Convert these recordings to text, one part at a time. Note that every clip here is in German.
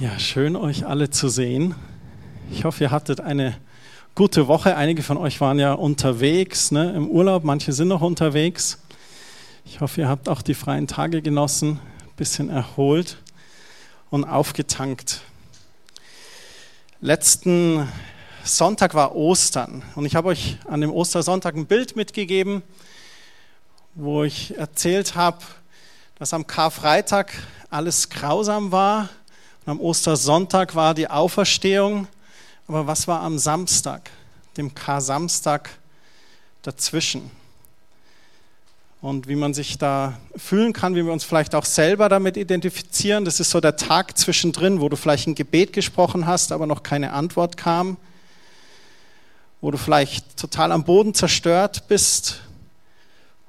Ja, schön euch alle zu sehen. Ich hoffe, ihr hattet eine gute Woche. Einige von euch waren ja unterwegs ne, im Urlaub, manche sind noch unterwegs. Ich hoffe, ihr habt auch die freien Tage genossen, ein bisschen erholt und aufgetankt. Letzten Sonntag war Ostern und ich habe euch an dem Ostersonntag ein Bild mitgegeben, wo ich erzählt habe, dass am Karfreitag alles grausam war am Ostersonntag war die Auferstehung, aber was war am Samstag, dem Kar-Samstag dazwischen? Und wie man sich da fühlen kann, wie wir uns vielleicht auch selber damit identifizieren, das ist so der Tag zwischendrin, wo du vielleicht ein Gebet gesprochen hast, aber noch keine Antwort kam, wo du vielleicht total am Boden zerstört bist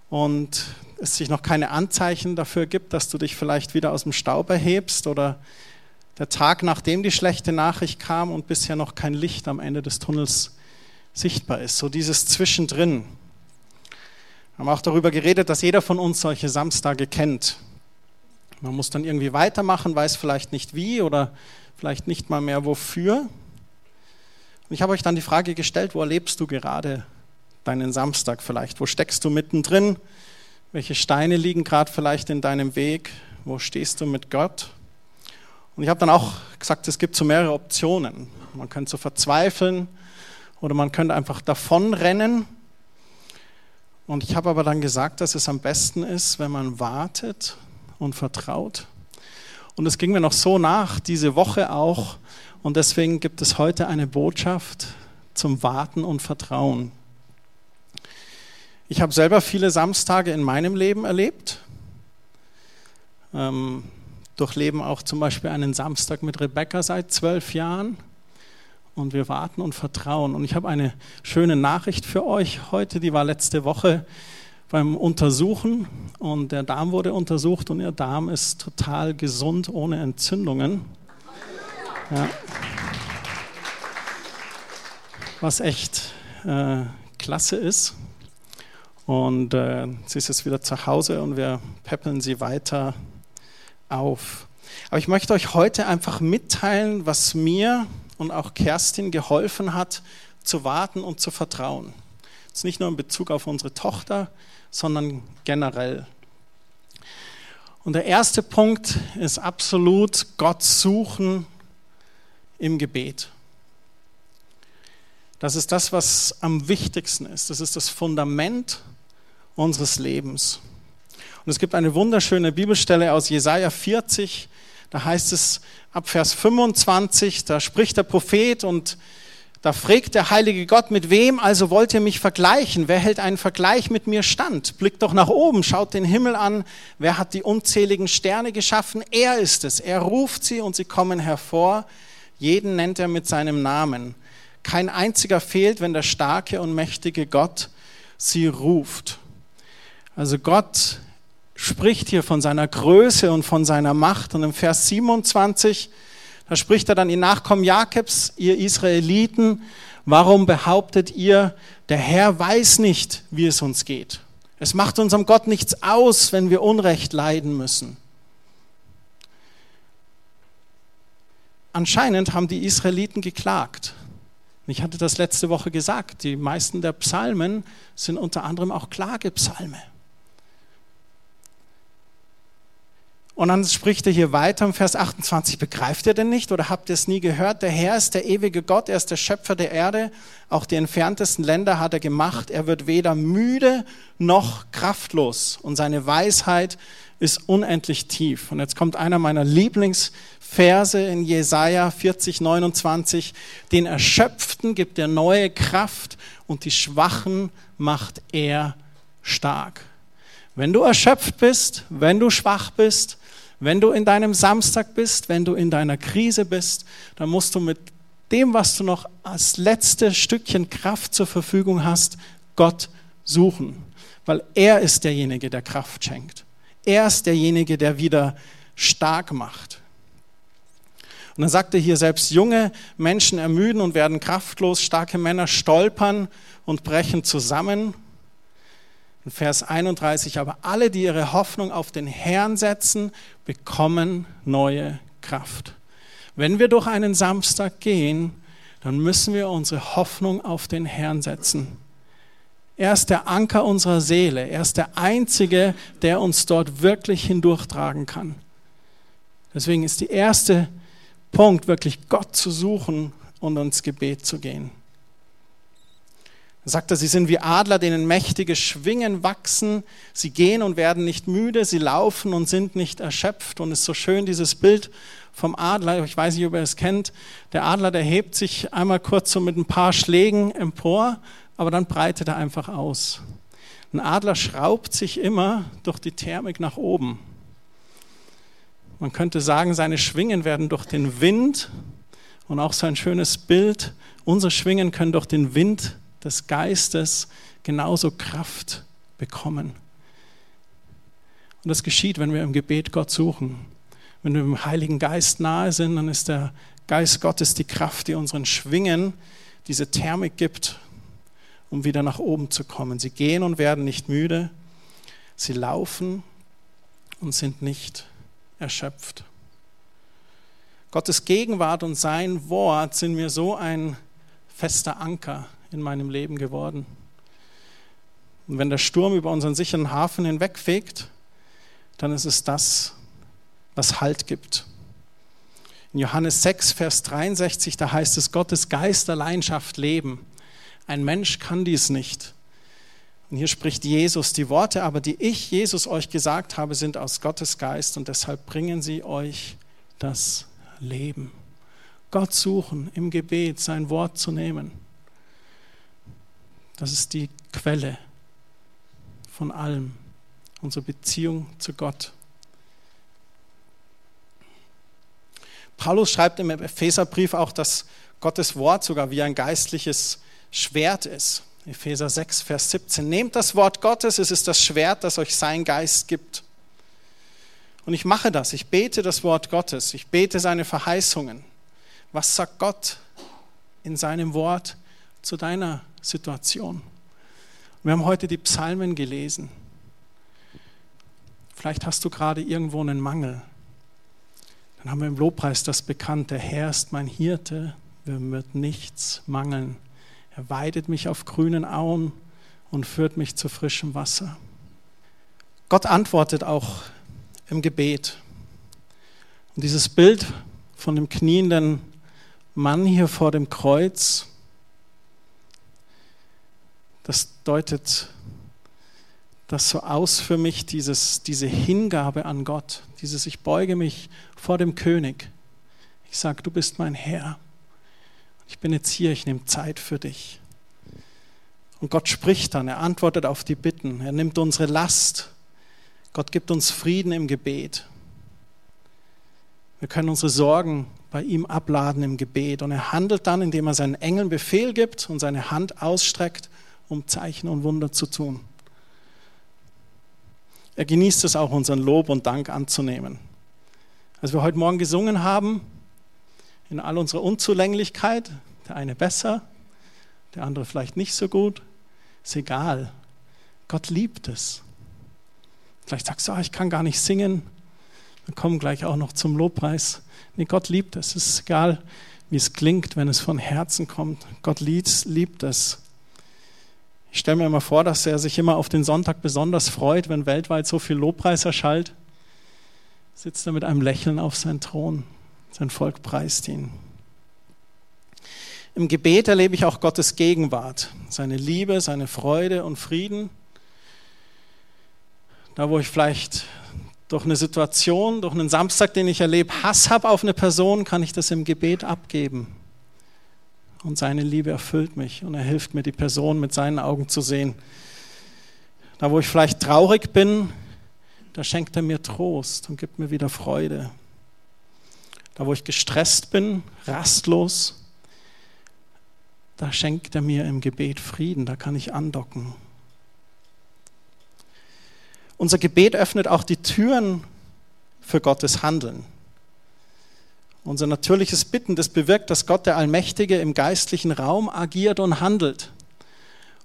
und es sich noch keine Anzeichen dafür gibt, dass du dich vielleicht wieder aus dem Staub erhebst oder der Tag, nachdem die schlechte Nachricht kam und bisher noch kein Licht am Ende des Tunnels sichtbar ist. So dieses Zwischendrin. Wir haben auch darüber geredet, dass jeder von uns solche Samstage kennt. Man muss dann irgendwie weitermachen, weiß vielleicht nicht wie oder vielleicht nicht mal mehr wofür. Und ich habe euch dann die Frage gestellt, wo erlebst du gerade deinen Samstag vielleicht? Wo steckst du mittendrin? Welche Steine liegen gerade vielleicht in deinem Weg? Wo stehst du mit Gott? Und ich habe dann auch gesagt, es gibt so mehrere Optionen. Man könnte so verzweifeln oder man könnte einfach davonrennen. Und ich habe aber dann gesagt, dass es am besten ist, wenn man wartet und vertraut. Und es ging mir noch so nach, diese Woche auch. Und deswegen gibt es heute eine Botschaft zum Warten und Vertrauen. Ich habe selber viele Samstage in meinem Leben erlebt. Ähm, durchleben auch zum Beispiel einen Samstag mit Rebecca seit zwölf Jahren. Und wir warten und vertrauen. Und ich habe eine schöne Nachricht für euch heute, die war letzte Woche beim Untersuchen. Und der Darm wurde untersucht und ihr Darm ist total gesund, ohne Entzündungen. Ja. Was echt äh, klasse ist. Und äh, sie ist jetzt wieder zu Hause und wir peppeln sie weiter auf. Aber ich möchte euch heute einfach mitteilen, was mir und auch Kerstin geholfen hat, zu warten und zu vertrauen. Ist nicht nur in Bezug auf unsere Tochter, sondern generell. Und der erste Punkt ist absolut Gott suchen im Gebet. Das ist das, was am wichtigsten ist. Das ist das Fundament unseres Lebens. Und es gibt eine wunderschöne Bibelstelle aus Jesaja 40, da heißt es ab Vers 25, da spricht der Prophet und da fragt der heilige Gott, mit wem also wollt ihr mich vergleichen? Wer hält einen Vergleich mit mir stand? Blickt doch nach oben, schaut den Himmel an. Wer hat die unzähligen Sterne geschaffen? Er ist es. Er ruft sie und sie kommen hervor. Jeden nennt er mit seinem Namen. Kein einziger fehlt, wenn der starke und mächtige Gott sie ruft. Also Gott spricht hier von seiner Größe und von seiner Macht. Und im Vers 27, da spricht er dann, ihr Nachkommen Jakobs, ihr Israeliten, warum behauptet ihr, der Herr weiß nicht, wie es uns geht? Es macht unserem Gott nichts aus, wenn wir Unrecht leiden müssen. Anscheinend haben die Israeliten geklagt. Ich hatte das letzte Woche gesagt, die meisten der Psalmen sind unter anderem auch Klagepsalme. Und dann spricht er hier weiter im Vers 28, begreift ihr denn nicht oder habt ihr es nie gehört? Der Herr ist der ewige Gott, er ist der Schöpfer der Erde, auch die entferntesten Länder hat er gemacht. Er wird weder müde noch kraftlos und seine Weisheit ist unendlich tief. Und jetzt kommt einer meiner Lieblingsverse in Jesaja 40, 29. Den Erschöpften gibt er neue Kraft und die Schwachen macht er stark. Wenn du erschöpft bist, wenn du schwach bist, wenn du in deinem Samstag bist, wenn du in deiner Krise bist, dann musst du mit dem, was du noch als letztes Stückchen Kraft zur Verfügung hast, Gott suchen. Weil er ist derjenige, der Kraft schenkt. Er ist derjenige, der wieder stark macht. Und dann sagt er hier, selbst junge Menschen ermüden und werden kraftlos, starke Männer stolpern und brechen zusammen. In Vers 31, aber alle, die ihre Hoffnung auf den Herrn setzen, bekommen neue Kraft. Wenn wir durch einen Samstag gehen, dann müssen wir unsere Hoffnung auf den Herrn setzen. Er ist der Anker unserer Seele. Er ist der Einzige, der uns dort wirklich hindurchtragen kann. Deswegen ist der erste Punkt, wirklich Gott zu suchen und ins Gebet zu gehen. Da sagt er, sie sind wie Adler, denen mächtige Schwingen wachsen. Sie gehen und werden nicht müde, sie laufen und sind nicht erschöpft. Und es ist so schön, dieses Bild vom Adler. Ich weiß nicht, ob ihr es kennt. Der Adler, der hebt sich einmal kurz so mit ein paar Schlägen empor, aber dann breitet er einfach aus. Ein Adler schraubt sich immer durch die Thermik nach oben. Man könnte sagen, seine Schwingen werden durch den Wind und auch so ein schönes Bild, unsere Schwingen können durch den Wind des Geistes genauso Kraft bekommen. Und das geschieht, wenn wir im Gebet Gott suchen. Wenn wir dem Heiligen Geist nahe sind, dann ist der Geist Gottes die Kraft, die unseren Schwingen diese Thermik gibt, um wieder nach oben zu kommen. Sie gehen und werden nicht müde. Sie laufen und sind nicht erschöpft. Gottes Gegenwart und sein Wort sind mir so ein fester Anker in meinem Leben geworden. Und wenn der Sturm über unseren sicheren Hafen hinwegfegt, dann ist es das, was Halt gibt. In Johannes 6, Vers 63, da heißt es, Gottes Geist allein schafft Leben. Ein Mensch kann dies nicht. Und hier spricht Jesus, die Worte aber, die ich, Jesus, euch gesagt habe, sind aus Gottes Geist und deshalb bringen sie euch das Leben. Gott suchen, im Gebet sein Wort zu nehmen. Das ist die Quelle von allem, unsere Beziehung zu Gott. Paulus schreibt im Epheserbrief auch, dass Gottes Wort sogar wie ein geistliches Schwert ist. Epheser 6, Vers 17. Nehmt das Wort Gottes, es ist das Schwert, das euch sein Geist gibt. Und ich mache das, ich bete das Wort Gottes, ich bete seine Verheißungen. Was sagt Gott in seinem Wort zu deiner Situation. Wir haben heute die Psalmen gelesen. Vielleicht hast du gerade irgendwo einen Mangel. Dann haben wir im Lobpreis das bekannt, der Herr ist mein Hirte, mir wird nichts mangeln. Er weidet mich auf grünen Auen und führt mich zu frischem Wasser. Gott antwortet auch im Gebet. Und dieses Bild von dem knienden Mann hier vor dem Kreuz, das deutet das so aus für mich, dieses, diese Hingabe an Gott, dieses Ich beuge mich vor dem König. Ich sage, du bist mein Herr. Ich bin jetzt hier, ich nehme Zeit für dich. Und Gott spricht dann, er antwortet auf die Bitten, er nimmt unsere Last. Gott gibt uns Frieden im Gebet. Wir können unsere Sorgen bei ihm abladen im Gebet. Und er handelt dann, indem er seinen Engeln Befehl gibt und seine Hand ausstreckt um Zeichen und Wunder zu tun. Er genießt es auch, unseren Lob und Dank anzunehmen. Als wir heute Morgen gesungen haben, in all unserer Unzulänglichkeit, der eine besser, der andere vielleicht nicht so gut, ist egal. Gott liebt es. Vielleicht sagst du, ah, ich kann gar nicht singen. Wir kommen gleich auch noch zum Lobpreis. Nee, Gott liebt es. Es ist egal, wie es klingt, wenn es von Herzen kommt. Gott liebt es. Ich stelle mir immer vor, dass er sich immer auf den Sonntag besonders freut, wenn weltweit so viel Lobpreis erschallt. Sitzt er mit einem Lächeln auf seinem Thron. Sein Volk preist ihn. Im Gebet erlebe ich auch Gottes Gegenwart, seine Liebe, seine Freude und Frieden. Da, wo ich vielleicht durch eine Situation, durch einen Samstag, den ich erlebe, Hass habe auf eine Person, kann ich das im Gebet abgeben und seine Liebe erfüllt mich und er hilft mir, die Person mit seinen Augen zu sehen. Da, wo ich vielleicht traurig bin, da schenkt er mir Trost und gibt mir wieder Freude. Da, wo ich gestresst bin, rastlos, da schenkt er mir im Gebet Frieden, da kann ich andocken. Unser Gebet öffnet auch die Türen für Gottes Handeln. Unser natürliches Bitten, das bewirkt, dass Gott der Allmächtige im geistlichen Raum agiert und handelt.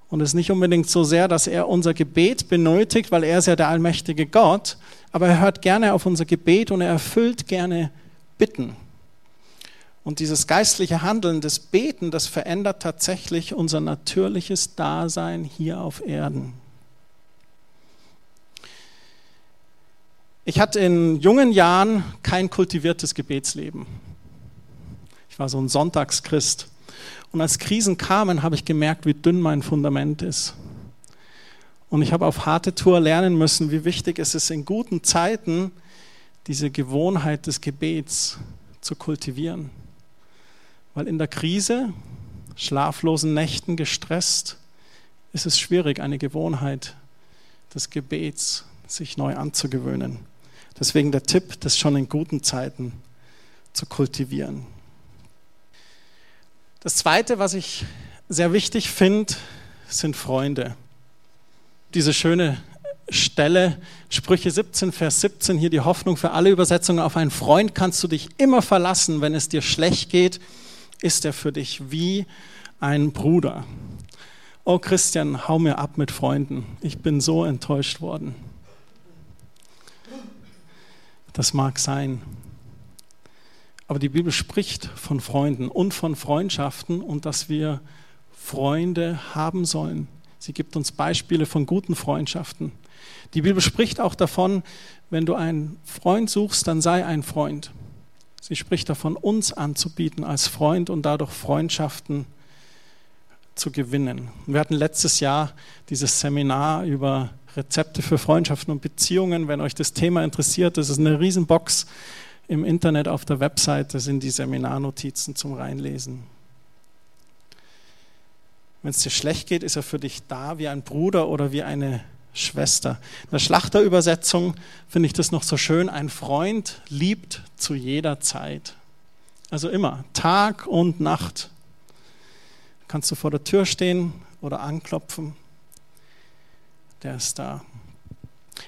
Und es ist nicht unbedingt so sehr, dass er unser Gebet benötigt, weil er ist ja der allmächtige Gott, aber er hört gerne auf unser Gebet und er erfüllt gerne Bitten. Und dieses geistliche Handeln, das Beten, das verändert tatsächlich unser natürliches Dasein hier auf Erden. Ich hatte in jungen Jahren kein kultiviertes Gebetsleben. Ich war so ein Sonntagschrist. Und als Krisen kamen, habe ich gemerkt, wie dünn mein Fundament ist. Und ich habe auf harte Tour lernen müssen, wie wichtig es ist, in guten Zeiten diese Gewohnheit des Gebets zu kultivieren. Weil in der Krise, schlaflosen Nächten gestresst, ist es schwierig, eine Gewohnheit des Gebets sich neu anzugewöhnen. Deswegen der Tipp, das schon in guten Zeiten zu kultivieren. Das Zweite, was ich sehr wichtig finde, sind Freunde. Diese schöne Stelle, Sprüche 17, Vers 17, hier die Hoffnung für alle Übersetzungen. Auf einen Freund kannst du dich immer verlassen, wenn es dir schlecht geht ist er für dich wie ein Bruder. Oh Christian, hau mir ab mit Freunden. Ich bin so enttäuscht worden. Das mag sein. Aber die Bibel spricht von Freunden und von Freundschaften und dass wir Freunde haben sollen. Sie gibt uns Beispiele von guten Freundschaften. Die Bibel spricht auch davon, wenn du einen Freund suchst, dann sei ein Freund. Sie spricht davon, uns anzubieten als Freund und dadurch Freundschaften zu gewinnen. Wir hatten letztes Jahr dieses Seminar über Rezepte für Freundschaften und Beziehungen. Wenn euch das Thema interessiert, das ist eine Riesenbox im Internet auf der Webseite, sind die Seminarnotizen zum Reinlesen. Wenn es dir schlecht geht, ist er für dich da wie ein Bruder oder wie eine Schwester. In der Schlachterübersetzung finde ich das noch so schön. Ein Freund liebt zu jeder Zeit. Also immer, Tag und Nacht. Kannst du vor der Tür stehen oder anklopfen. Der ist da.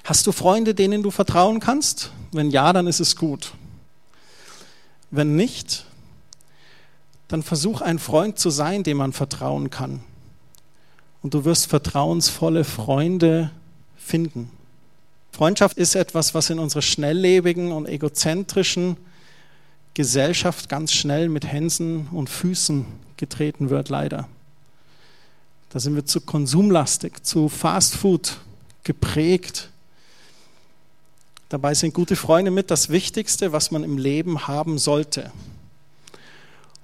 Hast du Freunde, denen du vertrauen kannst? Wenn ja, dann ist es gut. Wenn nicht, dann versuch ein Freund zu sein, dem man vertrauen kann und du wirst vertrauensvolle Freunde finden. Freundschaft ist etwas, was in unserer schnelllebigen und egozentrischen Gesellschaft ganz schnell mit Hänsen und Füßen getreten wird, leider. Da sind wir zu konsumlastig, zu Fast Food geprägt. Dabei sind gute Freunde mit das Wichtigste, was man im Leben haben sollte.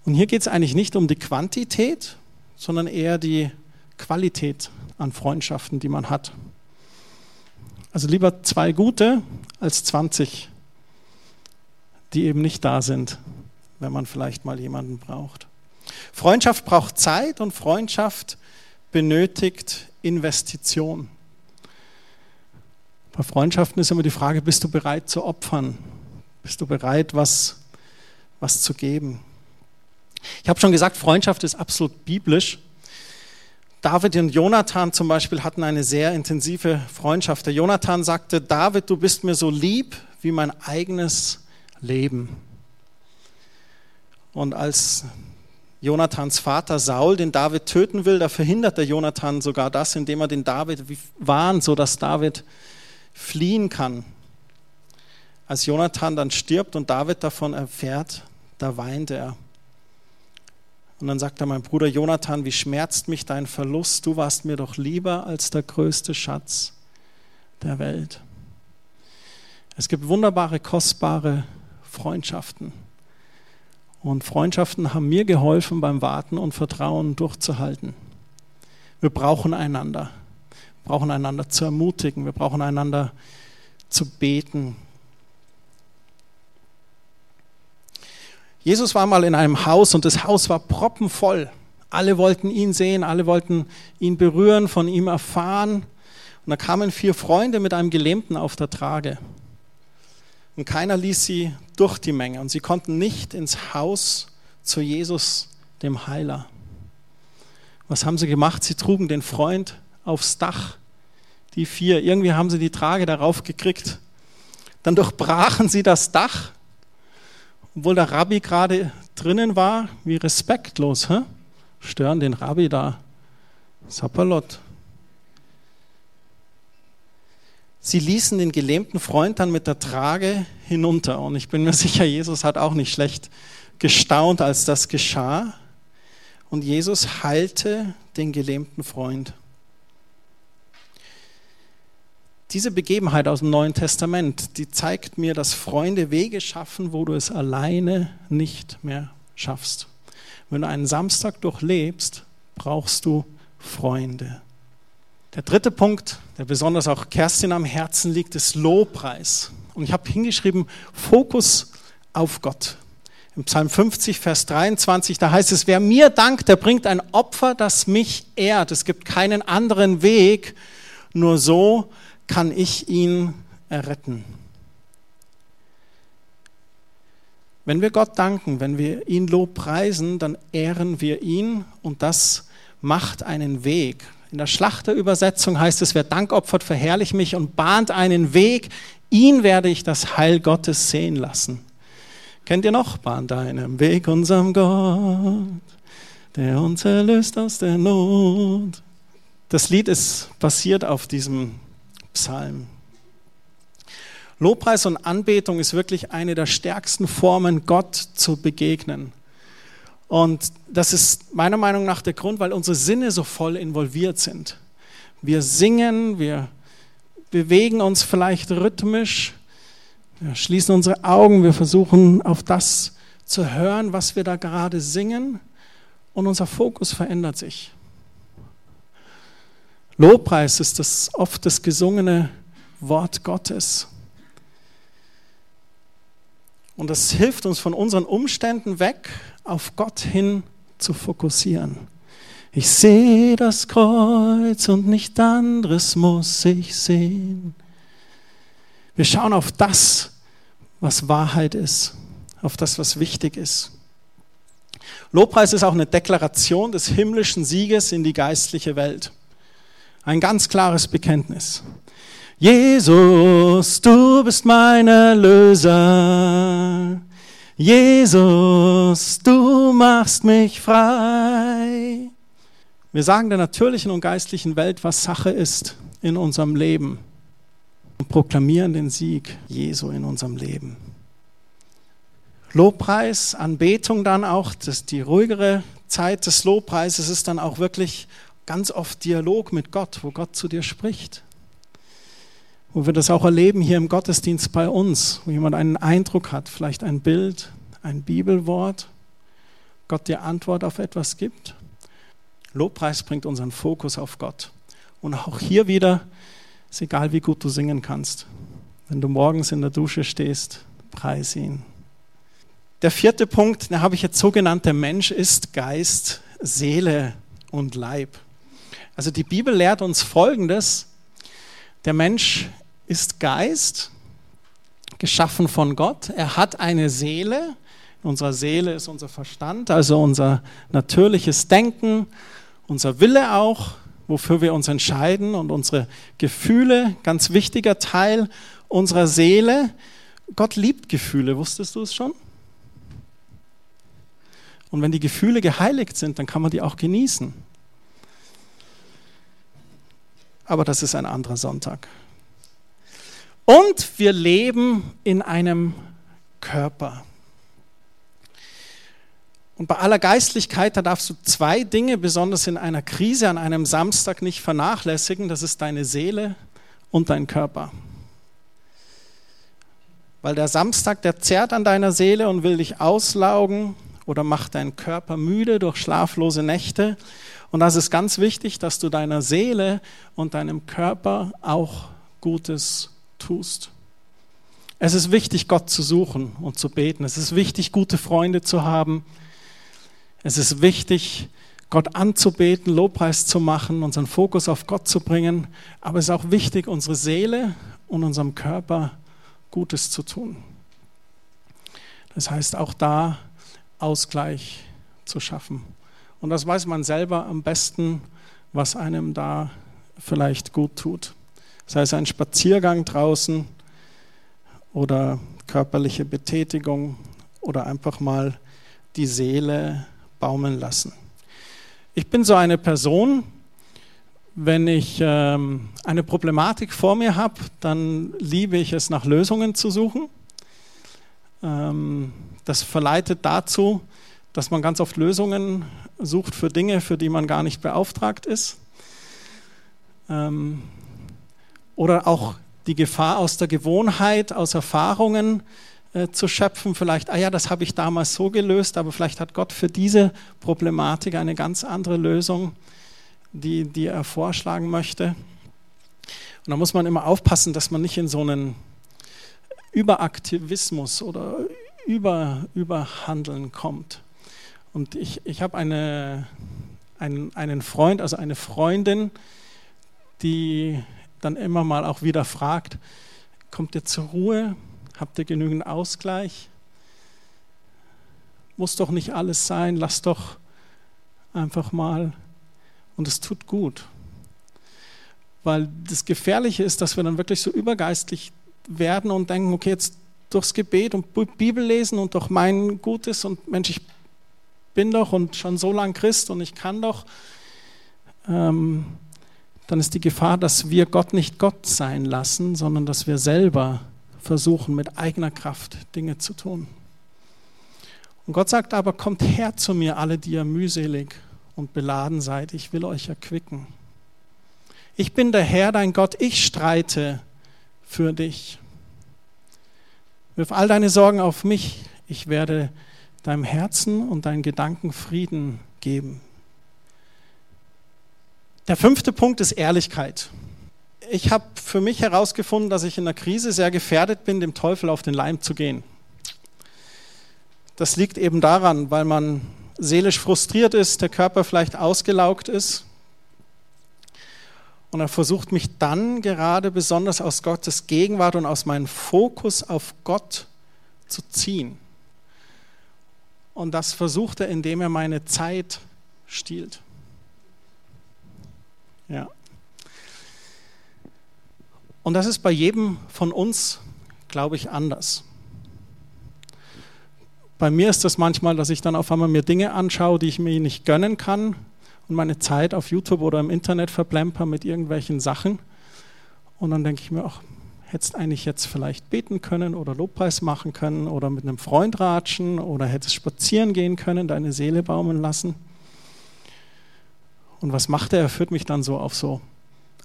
Und hier geht es eigentlich nicht um die Quantität, sondern eher die Qualität an Freundschaften, die man hat. Also lieber zwei gute als 20, die eben nicht da sind, wenn man vielleicht mal jemanden braucht. Freundschaft braucht Zeit und Freundschaft benötigt Investition. Bei Freundschaften ist immer die Frage, bist du bereit zu opfern? Bist du bereit, was, was zu geben? Ich habe schon gesagt, Freundschaft ist absolut biblisch. David und Jonathan zum Beispiel hatten eine sehr intensive Freundschaft. Der Jonathan sagte, David, du bist mir so lieb wie mein eigenes Leben. Und als Jonathans Vater Saul den David töten will, da verhindert der Jonathan sogar das, indem er den David warnt, sodass David fliehen kann. Als Jonathan dann stirbt und David davon erfährt, da weint er. Und dann sagt er, mein Bruder Jonathan, wie schmerzt mich dein Verlust? Du warst mir doch lieber als der größte Schatz der Welt. Es gibt wunderbare, kostbare Freundschaften. Und Freundschaften haben mir geholfen, beim Warten und Vertrauen durchzuhalten. Wir brauchen einander. Wir brauchen einander zu ermutigen. Wir brauchen einander zu beten. Jesus war mal in einem Haus und das Haus war proppenvoll. Alle wollten ihn sehen, alle wollten ihn berühren, von ihm erfahren. Und da kamen vier Freunde mit einem Gelähmten auf der Trage. Und keiner ließ sie durch die Menge. Und sie konnten nicht ins Haus zu Jesus, dem Heiler. Was haben sie gemacht? Sie trugen den Freund aufs Dach. Die vier. Irgendwie haben sie die Trage darauf gekriegt. Dann durchbrachen sie das Dach obwohl der Rabbi gerade drinnen war, wie respektlos, hä? stören den Rabbi da. Sapperlot. Sie ließen den gelähmten Freund dann mit der Trage hinunter. Und ich bin mir sicher, Jesus hat auch nicht schlecht gestaunt, als das geschah. Und Jesus heilte den gelähmten Freund. Diese Begebenheit aus dem Neuen Testament, die zeigt mir, dass Freunde Wege schaffen, wo du es alleine nicht mehr schaffst. Wenn du einen Samstag durchlebst, brauchst du Freunde. Der dritte Punkt, der besonders auch Kerstin am Herzen liegt, ist Lobpreis. Und ich habe hingeschrieben, Fokus auf Gott. Im Psalm 50, Vers 23, da heißt es, wer mir dankt, der bringt ein Opfer, das mich ehrt. Es gibt keinen anderen Weg, nur so kann ich ihn erretten. Wenn wir Gott danken, wenn wir ihn lobpreisen, dann ehren wir ihn und das macht einen Weg. In der Schlachterübersetzung heißt es, wer Dank opfert, verherrlich mich und bahnt einen Weg. Ihn werde ich das Heil Gottes sehen lassen. Kennt ihr noch? Bahnt einen Weg unserem Gott, der uns erlöst aus der Not. Das Lied ist basiert auf diesem Psalm. Lobpreis und Anbetung ist wirklich eine der stärksten Formen, Gott zu begegnen. Und das ist meiner Meinung nach der Grund, weil unsere Sinne so voll involviert sind. Wir singen, wir bewegen uns vielleicht rhythmisch, wir schließen unsere Augen, wir versuchen auf das zu hören, was wir da gerade singen und unser Fokus verändert sich. Lobpreis ist das oft das gesungene Wort Gottes. Und das hilft uns von unseren Umständen weg auf Gott hin zu fokussieren. Ich sehe das Kreuz und nicht anderes muss ich sehen. Wir schauen auf das, was Wahrheit ist, auf das, was wichtig ist. Lobpreis ist auch eine Deklaration des himmlischen Sieges in die geistliche Welt. Ein ganz klares Bekenntnis. Jesus, du bist mein Erlöser. Jesus, du machst mich frei. Wir sagen der natürlichen und geistlichen Welt, was Sache ist in unserem Leben und proklamieren den Sieg Jesu in unserem Leben. Lobpreis, Anbetung dann auch, das die ruhigere Zeit des Lobpreises ist dann auch wirklich ganz oft Dialog mit Gott, wo Gott zu dir spricht wo wir das auch erleben hier im Gottesdienst bei uns, wo jemand einen Eindruck hat, vielleicht ein Bild, ein Bibelwort, Gott dir Antwort auf etwas gibt. Lobpreis bringt unseren Fokus auf Gott. Und auch hier wieder, ist egal, wie gut du singen kannst. Wenn du morgens in der Dusche stehst, preis ihn. Der vierte Punkt, den habe ich jetzt so genannt, der Mensch ist Geist, Seele und Leib. Also die Bibel lehrt uns Folgendes. Der Mensch ist Geist, geschaffen von Gott. Er hat eine Seele. In unserer Seele ist unser Verstand, also unser natürliches Denken, unser Wille auch, wofür wir uns entscheiden und unsere Gefühle, ganz wichtiger Teil unserer Seele. Gott liebt Gefühle, wusstest du es schon? Und wenn die Gefühle geheiligt sind, dann kann man die auch genießen. Aber das ist ein anderer Sonntag. Und wir leben in einem Körper. Und bei aller Geistlichkeit, da darfst du zwei Dinge, besonders in einer Krise an einem Samstag, nicht vernachlässigen. Das ist deine Seele und dein Körper. Weil der Samstag, der zerrt an deiner Seele und will dich auslaugen oder macht deinen Körper müde durch schlaflose Nächte. Und das ist ganz wichtig, dass du deiner Seele und deinem Körper auch Gutes tust. Es ist wichtig, Gott zu suchen und zu beten. Es ist wichtig, gute Freunde zu haben. Es ist wichtig, Gott anzubeten, Lobpreis zu machen, unseren Fokus auf Gott zu bringen. Aber es ist auch wichtig, unsere Seele und unserem Körper Gutes zu tun. Das heißt, auch da Ausgleich zu schaffen. Und das weiß man selber am besten, was einem da vielleicht gut tut sei es ein Spaziergang draußen oder körperliche Betätigung oder einfach mal die Seele baumeln lassen. Ich bin so eine Person, wenn ich ähm, eine Problematik vor mir habe, dann liebe ich es, nach Lösungen zu suchen. Ähm, das verleitet dazu, dass man ganz oft Lösungen sucht für Dinge, für die man gar nicht beauftragt ist. Ähm, oder auch die Gefahr aus der Gewohnheit, aus Erfahrungen äh, zu schöpfen. Vielleicht, ah ja, das habe ich damals so gelöst, aber vielleicht hat Gott für diese Problematik eine ganz andere Lösung, die, die er vorschlagen möchte. Und da muss man immer aufpassen, dass man nicht in so einen Überaktivismus oder über, Überhandeln kommt. Und ich, ich habe eine, einen, einen Freund, also eine Freundin, die dann immer mal auch wieder fragt, kommt ihr zur Ruhe? Habt ihr genügend Ausgleich? Muss doch nicht alles sein, lass doch einfach mal. Und es tut gut. Weil das Gefährliche ist, dass wir dann wirklich so übergeistlich werden und denken, okay, jetzt durchs Gebet und Bibel lesen und durch mein Gutes und Mensch, ich bin doch und schon so lang Christ und ich kann doch, ähm, dann ist die Gefahr, dass wir Gott nicht Gott sein lassen, sondern dass wir selber versuchen, mit eigener Kraft Dinge zu tun. Und Gott sagt aber, kommt her zu mir, alle, die ihr mühselig und beladen seid, ich will euch erquicken. Ich bin der Herr, dein Gott, ich streite für dich. Wirf all deine Sorgen auf mich, ich werde deinem Herzen und deinen Gedanken Frieden geben. Der fünfte Punkt ist Ehrlichkeit. Ich habe für mich herausgefunden, dass ich in der Krise sehr gefährdet bin, dem Teufel auf den Leim zu gehen. Das liegt eben daran, weil man seelisch frustriert ist, der Körper vielleicht ausgelaugt ist. Und er versucht mich dann gerade besonders aus Gottes Gegenwart und aus meinem Fokus auf Gott zu ziehen. Und das versucht er, indem er meine Zeit stiehlt. Ja. Und das ist bei jedem von uns, glaube ich, anders. Bei mir ist das manchmal, dass ich dann auf einmal mir Dinge anschaue, die ich mir nicht gönnen kann und meine Zeit auf YouTube oder im Internet verplemper mit irgendwelchen Sachen. Und dann denke ich mir, ach, hättest eigentlich jetzt vielleicht beten können oder Lobpreis machen können oder mit einem Freund ratschen oder hättest spazieren gehen können, deine Seele baumeln lassen. Und was macht er? Er führt mich dann so auf so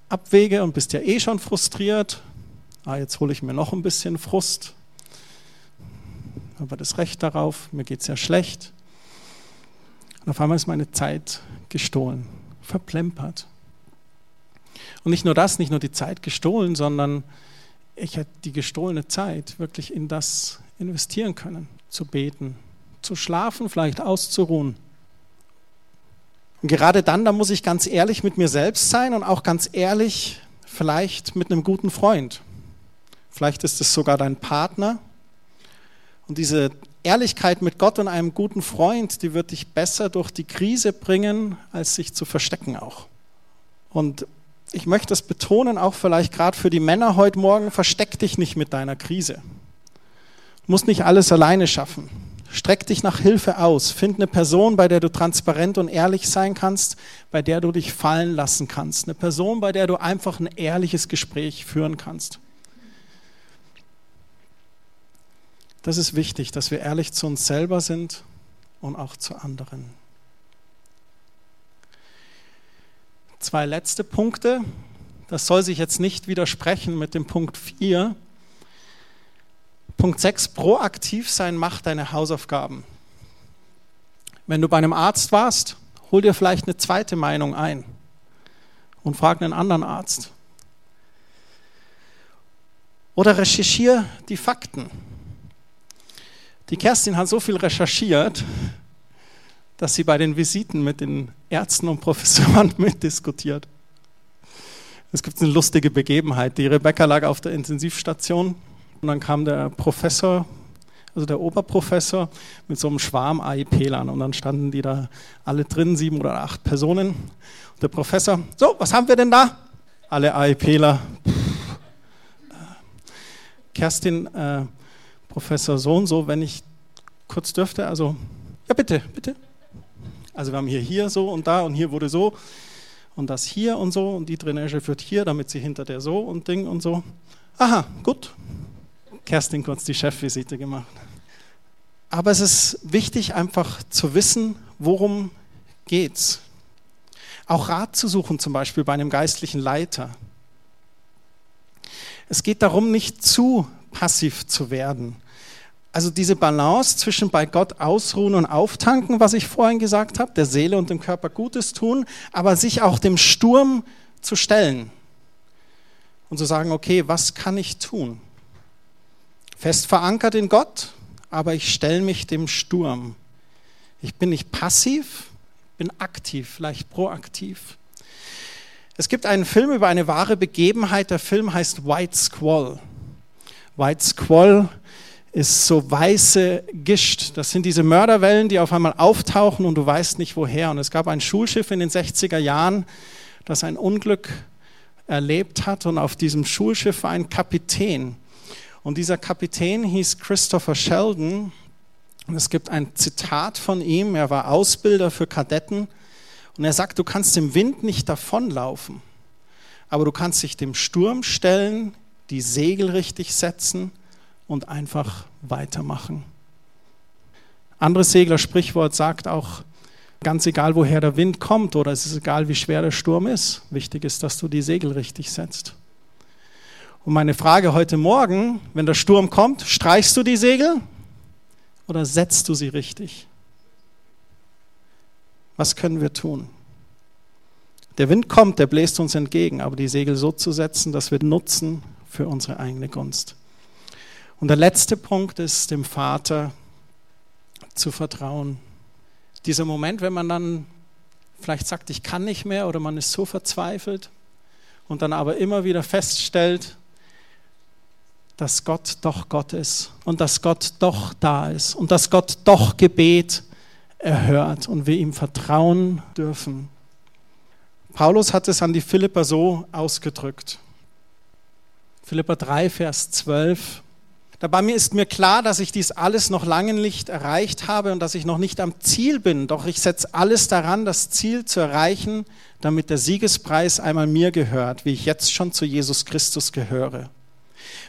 Abwege und bist ja eh schon frustriert. Ah, jetzt hole ich mir noch ein bisschen Frust. Aber das Recht darauf, mir geht es ja schlecht. Und auf einmal ist meine Zeit gestohlen, verplempert. Und nicht nur das, nicht nur die Zeit gestohlen, sondern ich hätte die gestohlene Zeit wirklich in das investieren können, zu beten, zu schlafen, vielleicht auszuruhen. Und gerade dann, da muss ich ganz ehrlich mit mir selbst sein und auch ganz ehrlich vielleicht mit einem guten Freund. Vielleicht ist es sogar dein Partner. Und diese Ehrlichkeit mit Gott und einem guten Freund, die wird dich besser durch die Krise bringen, als sich zu verstecken auch. Und ich möchte es betonen, auch vielleicht gerade für die Männer heute Morgen, versteck dich nicht mit deiner Krise. Du musst nicht alles alleine schaffen. Streck dich nach Hilfe aus. Find eine Person, bei der du transparent und ehrlich sein kannst, bei der du dich fallen lassen kannst. Eine Person, bei der du einfach ein ehrliches Gespräch führen kannst. Das ist wichtig, dass wir ehrlich zu uns selber sind und auch zu anderen. zwei letzte Punkte. Das soll sich jetzt nicht widersprechen mit dem Punkt 4. Punkt 6, proaktiv sein macht deine Hausaufgaben. Wenn du bei einem Arzt warst, hol dir vielleicht eine zweite Meinung ein und frag einen anderen Arzt. Oder recherchiere die Fakten. Die Kerstin hat so viel recherchiert, dass sie bei den Visiten mit den Ärzten und Professoren mitdiskutiert. Es gibt eine lustige Begebenheit. Die Rebecca lag auf der Intensivstation und dann kam der Professor, also der Oberprofessor, mit so einem Schwarm AIP-Lern und dann standen die da alle drin, sieben oder acht Personen. Und der Professor, so, was haben wir denn da? Alle AIPler. Kerstin, äh, Professor so und so, wenn ich kurz dürfte, also, ja bitte, bitte. Also wir haben hier hier so und da und hier wurde so und das hier und so und die Drainage führt hier, damit sie hinter der so und Ding und so. Aha, gut. Kerstin kurz die Chefvisite gemacht. Aber es ist wichtig, einfach zu wissen, worum geht's. Auch Rat zu suchen, zum Beispiel bei einem geistlichen Leiter. Es geht darum, nicht zu passiv zu werden. Also diese Balance zwischen bei Gott ausruhen und auftanken, was ich vorhin gesagt habe, der Seele und dem Körper Gutes tun, aber sich auch dem Sturm zu stellen und zu sagen, okay, was kann ich tun? Fest verankert in Gott, aber ich stelle mich dem Sturm. Ich bin nicht passiv, bin aktiv, vielleicht proaktiv. Es gibt einen Film über eine wahre Begebenheit. Der Film heißt White Squall. White Squall ist so weiße Gischt. Das sind diese Mörderwellen, die auf einmal auftauchen und du weißt nicht woher. Und es gab ein Schulschiff in den 60er Jahren, das ein Unglück erlebt hat. Und auf diesem Schulschiff war ein Kapitän. Und dieser Kapitän hieß Christopher Sheldon. Und es gibt ein Zitat von ihm. Er war Ausbilder für Kadetten. Und er sagt, du kannst dem Wind nicht davonlaufen, aber du kannst dich dem Sturm stellen, die Segel richtig setzen und einfach weitermachen. Anderes Segler-Sprichwort sagt auch, ganz egal woher der Wind kommt oder es ist egal wie schwer der Sturm ist, wichtig ist, dass du die Segel richtig setzt. Und meine Frage heute Morgen, wenn der Sturm kommt, streichst du die Segel oder setzt du sie richtig? Was können wir tun? Der Wind kommt, der bläst uns entgegen, aber die Segel so zu setzen, dass wir nutzen für unsere eigene Gunst. Und der letzte Punkt ist, dem Vater zu vertrauen. Dieser Moment, wenn man dann vielleicht sagt, ich kann nicht mehr oder man ist so verzweifelt und dann aber immer wieder feststellt, dass Gott doch Gott ist und dass Gott doch da ist und dass Gott doch Gebet erhört und wir ihm vertrauen dürfen. Paulus hat es an die Philipper so ausgedrückt. Philipper 3, Vers 12. Dabei ist mir klar, dass ich dies alles noch lange nicht erreicht habe und dass ich noch nicht am Ziel bin. Doch ich setze alles daran, das Ziel zu erreichen, damit der Siegespreis einmal mir gehört, wie ich jetzt schon zu Jesus Christus gehöre.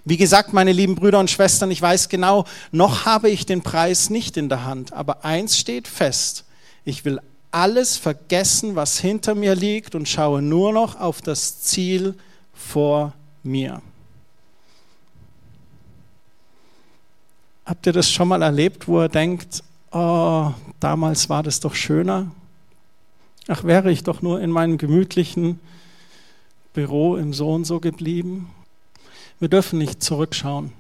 Wie gesagt, meine lieben Brüder und Schwestern, ich weiß genau, noch habe ich den Preis nicht in der Hand, aber eins steht fest, ich will alles vergessen, was hinter mir liegt und schaue nur noch auf das Ziel vor mir. Habt ihr das schon mal erlebt, wo er denkt, oh, damals war das doch schöner? Ach, wäre ich doch nur in meinem gemütlichen Büro im So und so geblieben? Wir dürfen nicht zurückschauen.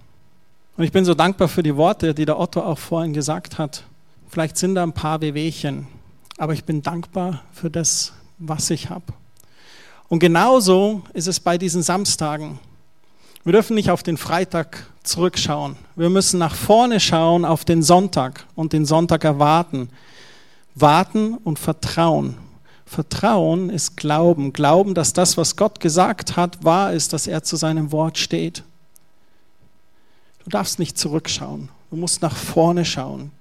Und ich bin so dankbar für die Worte, die der Otto auch vorhin gesagt hat. Vielleicht sind da ein paar Wehwehchen, aber ich bin dankbar für das, was ich habe. Und genauso ist es bei diesen Samstagen. Wir dürfen nicht auf den Freitag zurückschauen. Wir müssen nach vorne schauen auf den Sonntag und den Sonntag erwarten. Warten und vertrauen. Vertrauen ist Glauben. Glauben, dass das, was Gott gesagt hat, wahr ist, dass er zu seinem Wort steht. Du darfst nicht zurückschauen. Du musst nach vorne schauen.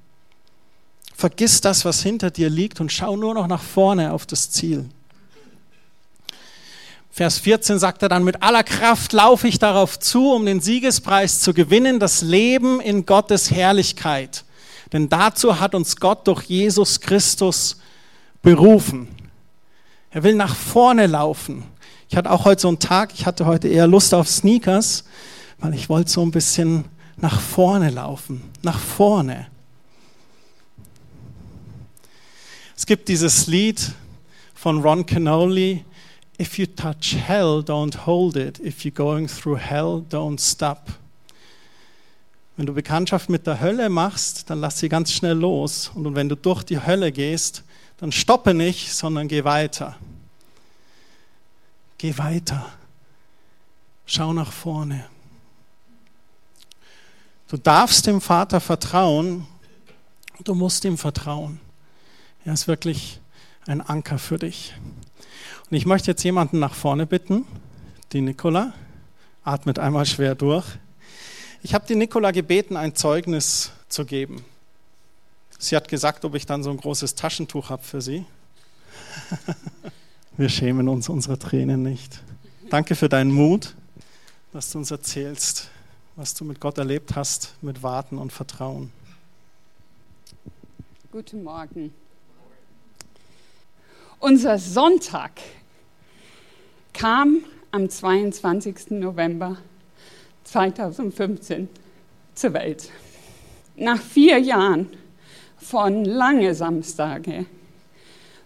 Vergiss das, was hinter dir liegt und schau nur noch nach vorne auf das Ziel. Vers 14 sagt er dann, mit aller Kraft laufe ich darauf zu, um den Siegespreis zu gewinnen, das Leben in Gottes Herrlichkeit. Denn dazu hat uns Gott durch Jesus Christus berufen. Er will nach vorne laufen. Ich hatte auch heute so einen Tag, ich hatte heute eher Lust auf Sneakers, weil ich wollte so ein bisschen nach vorne laufen, nach vorne. Es gibt dieses Lied von Ron Canoli, If you touch hell, don't hold it. If you're going through hell, don't stop. Wenn du Bekanntschaft mit der Hölle machst, dann lass sie ganz schnell los. Und wenn du durch die Hölle gehst, dann stoppe nicht, sondern geh weiter. Geh weiter. Schau nach vorne. Du darfst dem Vater vertrauen, du musst ihm vertrauen. Er ist wirklich ein Anker für dich. Und ich möchte jetzt jemanden nach vorne bitten, die Nicola. Atmet einmal schwer durch. Ich habe die Nicola gebeten, ein Zeugnis zu geben. Sie hat gesagt, ob ich dann so ein großes Taschentuch habe für sie. Wir schämen uns unsere Tränen nicht. Danke für deinen Mut, dass du uns erzählst, was du mit Gott erlebt hast, mit Warten und Vertrauen. Guten Morgen. Unser Sonntag kam am 22. November 2015 zur Welt. Nach vier Jahren von lange Samstage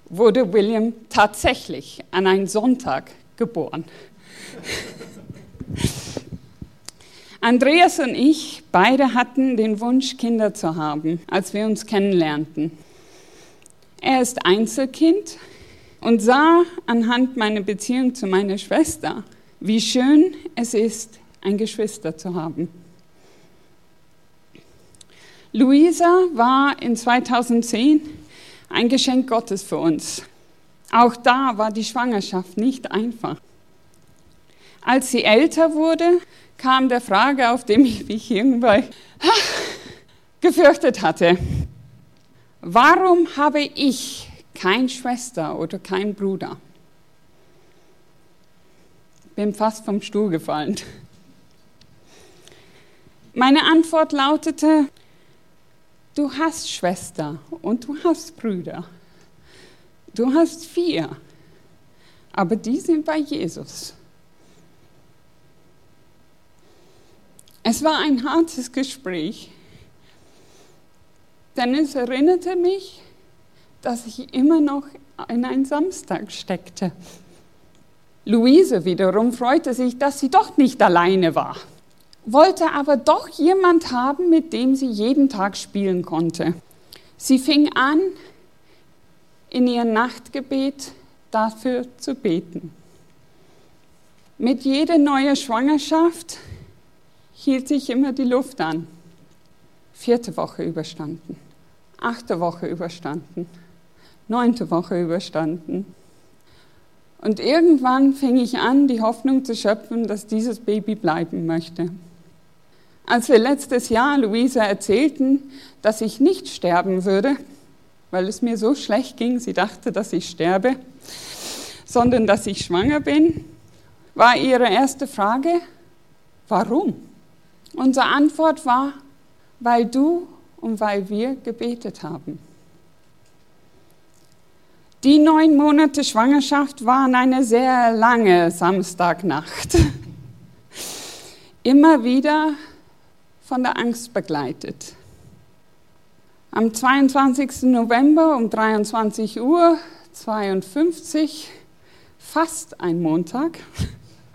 wurde William tatsächlich an einem Sonntag geboren. Andreas und ich, beide hatten den Wunsch, Kinder zu haben, als wir uns kennenlernten. Er ist Einzelkind und sah anhand meiner Beziehung zu meiner Schwester, wie schön es ist, ein Geschwister zu haben. Luisa war in 2010 ein Geschenk Gottes für uns. Auch da war die Schwangerschaft nicht einfach. Als sie älter wurde, kam der Frage, auf dem ich mich irgendwann gefürchtet hatte. Warum habe ich keine Schwester oder keinen Bruder? Bin fast vom Stuhl gefallen. Meine Antwort lautete, du hast Schwester und du hast Brüder. Du hast vier, aber die sind bei Jesus. Es war ein hartes Gespräch, denn es erinnerte mich, dass ich immer noch in einem Samstag steckte. Luise wiederum freute sich, dass sie doch nicht alleine war, wollte aber doch jemand haben, mit dem sie jeden Tag spielen konnte. Sie fing an, in ihr Nachtgebet dafür zu beten. Mit jeder neuen Schwangerschaft hielt sich immer die Luft an. Vierte Woche überstanden, achte Woche überstanden, neunte Woche überstanden. Und irgendwann fing ich an, die Hoffnung zu schöpfen, dass dieses Baby bleiben möchte. Als wir letztes Jahr Luisa erzählten, dass ich nicht sterben würde, weil es mir so schlecht ging, sie dachte, dass ich sterbe, sondern dass ich schwanger bin, war ihre erste Frage, warum? Unsere Antwort war, weil du und weil wir gebetet haben. Die neun Monate Schwangerschaft waren eine sehr lange Samstagnacht. Immer wieder von der Angst begleitet. Am 22. November um 23 Uhr 52, fast ein Montag,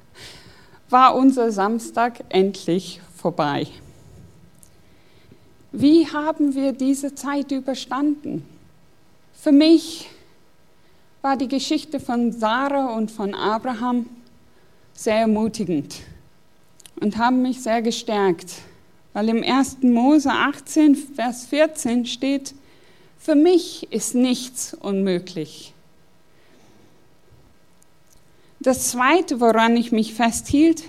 war unser Samstag endlich vorbei. Wie haben wir diese Zeit überstanden? Für mich war die Geschichte von Sarah und von Abraham sehr ermutigend und haben mich sehr gestärkt, weil im 1. Mose 18, Vers 14 steht, für mich ist nichts unmöglich. Das Zweite, woran ich mich festhielt,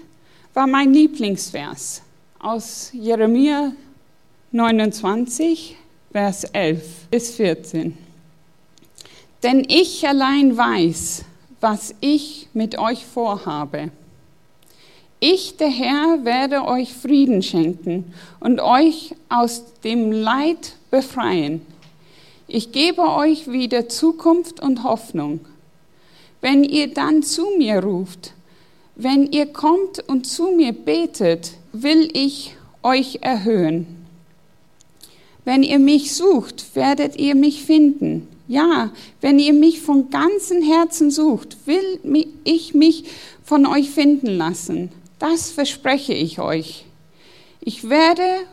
war mein Lieblingsvers aus Jeremia 29, Vers 11 bis 14. Denn ich allein weiß, was ich mit euch vorhabe. Ich, der Herr, werde euch Frieden schenken und euch aus dem Leid befreien. Ich gebe euch wieder Zukunft und Hoffnung. Wenn ihr dann zu mir ruft, wenn ihr kommt und zu mir betet, will ich euch erhöhen. Wenn ihr mich sucht, werdet ihr mich finden. Ja, wenn ihr mich von ganzem Herzen sucht, will ich mich von euch finden lassen. Das verspreche ich euch. Ich werde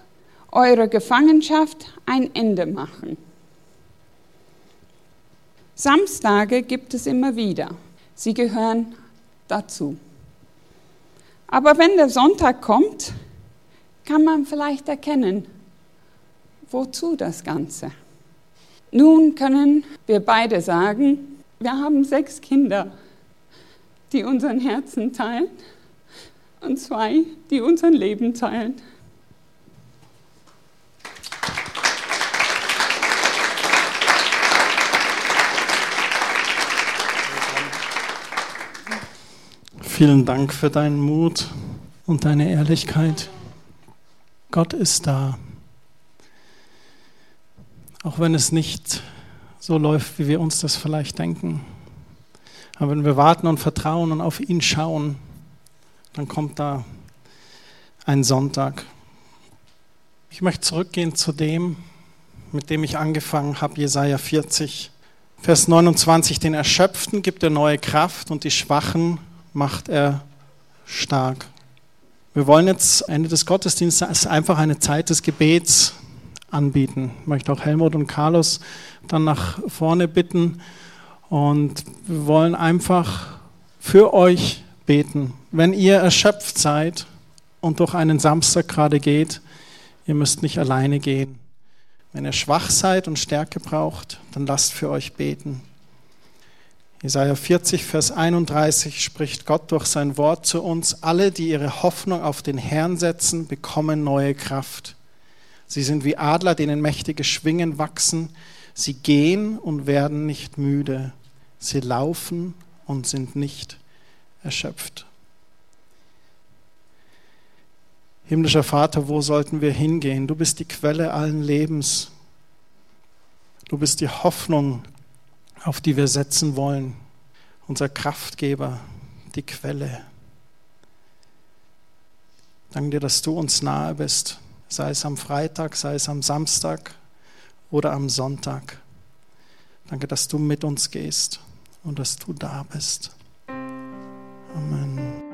eurer Gefangenschaft ein Ende machen. Samstage gibt es immer wieder. Sie gehören dazu. Aber wenn der Sonntag kommt, kann man vielleicht erkennen, wozu das Ganze. Nun können wir beide sagen, wir haben sechs Kinder, die unseren Herzen teilen und zwei, die unseren Leben teilen. Vielen Dank für deinen Mut und deine Ehrlichkeit. Gott ist da. Auch wenn es nicht so läuft, wie wir uns das vielleicht denken. Aber wenn wir warten und vertrauen und auf ihn schauen, dann kommt da ein Sonntag. Ich möchte zurückgehen zu dem, mit dem ich angefangen habe, Jesaja 40, Vers 29. Den Erschöpften gibt er neue Kraft und die Schwachen macht er stark. Wir wollen jetzt Ende des Gottesdienstes einfach eine Zeit des Gebets anbieten. Ich möchte auch Helmut und Carlos dann nach vorne bitten und wir wollen einfach für euch beten. Wenn ihr erschöpft seid und durch einen Samstag gerade geht, ihr müsst nicht alleine gehen. Wenn ihr schwach seid und Stärke braucht, dann lasst für euch beten. Jesaja 40, Vers 31 spricht Gott durch sein Wort zu uns: Alle, die ihre Hoffnung auf den Herrn setzen, bekommen neue Kraft. Sie sind wie Adler, denen mächtige Schwingen wachsen. Sie gehen und werden nicht müde. Sie laufen und sind nicht erschöpft. Himmlischer Vater, wo sollten wir hingehen? Du bist die Quelle allen Lebens. Du bist die Hoffnung, auf die wir setzen wollen. Unser Kraftgeber, die Quelle. Danke dir, dass du uns nahe bist, sei es am Freitag, sei es am Samstag oder am Sonntag. Danke, dass du mit uns gehst und dass du da bist. Amen.